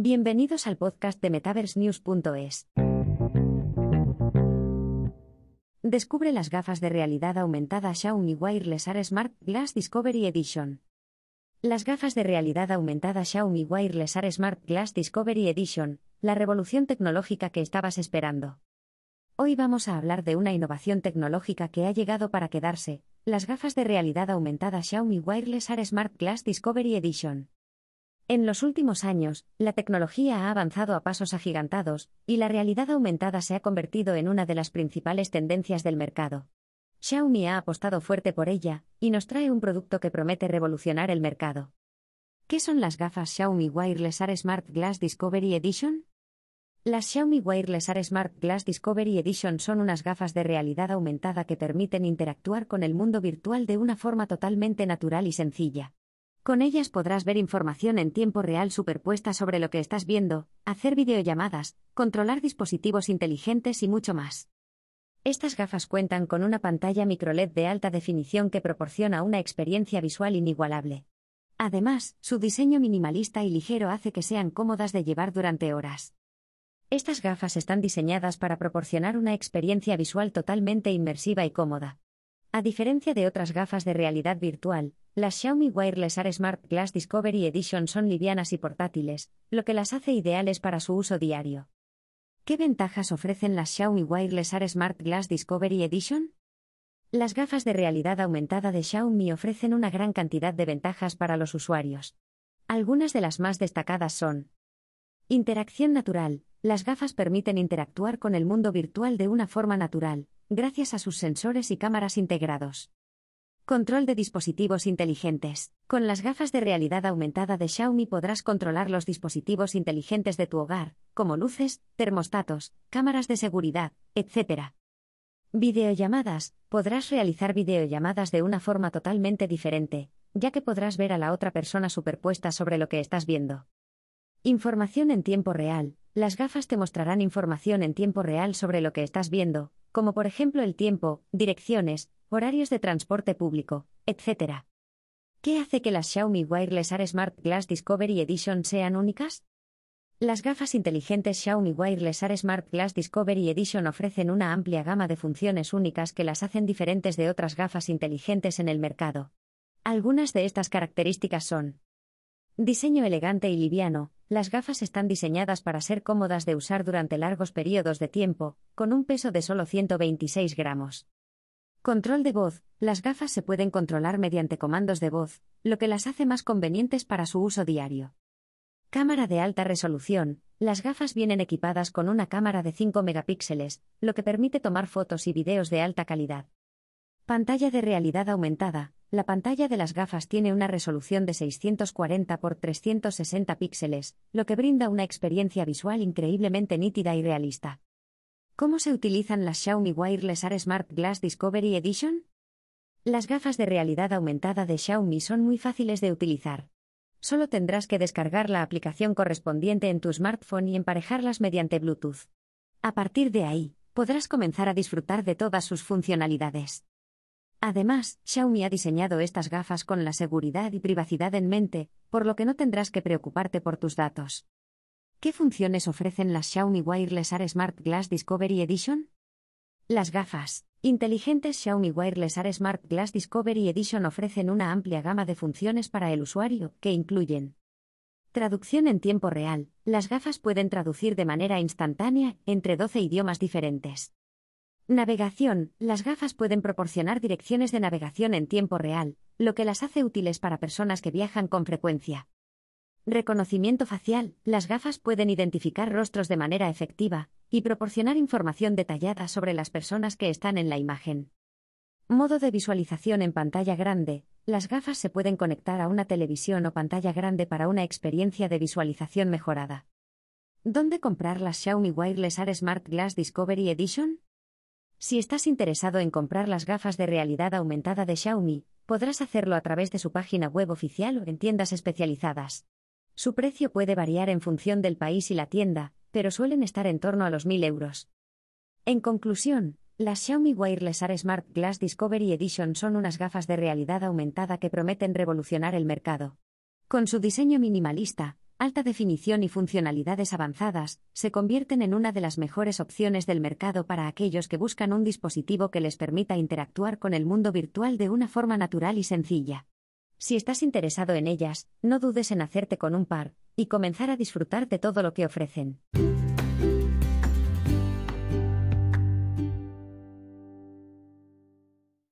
Bienvenidos al podcast de MetaverseNews.es. Descubre las gafas de realidad aumentada Xiaomi Wireless AR Smart Glass Discovery Edition. Las gafas de realidad aumentada Xiaomi Wireless AR Smart Glass Discovery Edition, la revolución tecnológica que estabas esperando. Hoy vamos a hablar de una innovación tecnológica que ha llegado para quedarse, las gafas de realidad aumentada Xiaomi Wireless AR Smart Glass Discovery Edition. En los últimos años, la tecnología ha avanzado a pasos agigantados, y la realidad aumentada se ha convertido en una de las principales tendencias del mercado. Xiaomi ha apostado fuerte por ella, y nos trae un producto que promete revolucionar el mercado. ¿Qué son las gafas Xiaomi Wireless AR Smart Glass Discovery Edition? Las Xiaomi Wireless AR Smart Glass Discovery Edition son unas gafas de realidad aumentada que permiten interactuar con el mundo virtual de una forma totalmente natural y sencilla. Con ellas podrás ver información en tiempo real superpuesta sobre lo que estás viendo, hacer videollamadas, controlar dispositivos inteligentes y mucho más. Estas gafas cuentan con una pantalla microLED de alta definición que proporciona una experiencia visual inigualable. Además, su diseño minimalista y ligero hace que sean cómodas de llevar durante horas. Estas gafas están diseñadas para proporcionar una experiencia visual totalmente inmersiva y cómoda. A diferencia de otras gafas de realidad virtual, las Xiaomi Wireless AR Smart Glass Discovery Edition son livianas y portátiles, lo que las hace ideales para su uso diario. ¿Qué ventajas ofrecen las Xiaomi Wireless AR Smart Glass Discovery Edition? Las gafas de realidad aumentada de Xiaomi ofrecen una gran cantidad de ventajas para los usuarios. Algunas de las más destacadas son Interacción natural. Las gafas permiten interactuar con el mundo virtual de una forma natural, gracias a sus sensores y cámaras integrados. Control de dispositivos inteligentes. Con las gafas de realidad aumentada de Xiaomi podrás controlar los dispositivos inteligentes de tu hogar, como luces, termostatos, cámaras de seguridad, etc. Videollamadas. Podrás realizar videollamadas de una forma totalmente diferente, ya que podrás ver a la otra persona superpuesta sobre lo que estás viendo. Información en tiempo real. Las gafas te mostrarán información en tiempo real sobre lo que estás viendo, como por ejemplo el tiempo, direcciones, horarios de transporte público, etc. ¿Qué hace que las Xiaomi Wireless AR Smart Glass Discovery Edition sean únicas? Las gafas inteligentes Xiaomi Wireless AR Smart Glass Discovery Edition ofrecen una amplia gama de funciones únicas que las hacen diferentes de otras gafas inteligentes en el mercado. Algunas de estas características son Diseño elegante y liviano. Las gafas están diseñadas para ser cómodas de usar durante largos periodos de tiempo, con un peso de solo 126 gramos. Control de voz. Las gafas se pueden controlar mediante comandos de voz, lo que las hace más convenientes para su uso diario. Cámara de alta resolución. Las gafas vienen equipadas con una cámara de 5 megapíxeles, lo que permite tomar fotos y videos de alta calidad. Pantalla de realidad aumentada. La pantalla de las gafas tiene una resolución de 640 x 360 píxeles, lo que brinda una experiencia visual increíblemente nítida y realista. ¿Cómo se utilizan las Xiaomi Wireless AR Smart Glass Discovery Edition? Las gafas de realidad aumentada de Xiaomi son muy fáciles de utilizar. Solo tendrás que descargar la aplicación correspondiente en tu smartphone y emparejarlas mediante Bluetooth. A partir de ahí, podrás comenzar a disfrutar de todas sus funcionalidades. Además, Xiaomi ha diseñado estas gafas con la seguridad y privacidad en mente, por lo que no tendrás que preocuparte por tus datos. ¿Qué funciones ofrecen las Xiaomi Wireless AR Smart Glass Discovery Edition? Las gafas inteligentes Xiaomi Wireless AR Smart Glass Discovery Edition ofrecen una amplia gama de funciones para el usuario, que incluyen Traducción en tiempo real. Las gafas pueden traducir de manera instantánea entre 12 idiomas diferentes. Navegación. Las gafas pueden proporcionar direcciones de navegación en tiempo real, lo que las hace útiles para personas que viajan con frecuencia. Reconocimiento facial. Las gafas pueden identificar rostros de manera efectiva y proporcionar información detallada sobre las personas que están en la imagen. Modo de visualización en pantalla grande. Las gafas se pueden conectar a una televisión o pantalla grande para una experiencia de visualización mejorada. ¿Dónde comprar las Xiaomi Wireless AR Smart Glass Discovery Edition? Si estás interesado en comprar las gafas de realidad aumentada de Xiaomi, podrás hacerlo a través de su página web oficial o en tiendas especializadas. Su precio puede variar en función del país y la tienda, pero suelen estar en torno a los 1.000 euros. En conclusión, las Xiaomi Wireless AR Smart Glass Discovery Edition son unas gafas de realidad aumentada que prometen revolucionar el mercado. Con su diseño minimalista, alta definición y funcionalidades avanzadas, se convierten en una de las mejores opciones del mercado para aquellos que buscan un dispositivo que les permita interactuar con el mundo virtual de una forma natural y sencilla. Si estás interesado en ellas, no dudes en hacerte con un par y comenzar a disfrutar de todo lo que ofrecen.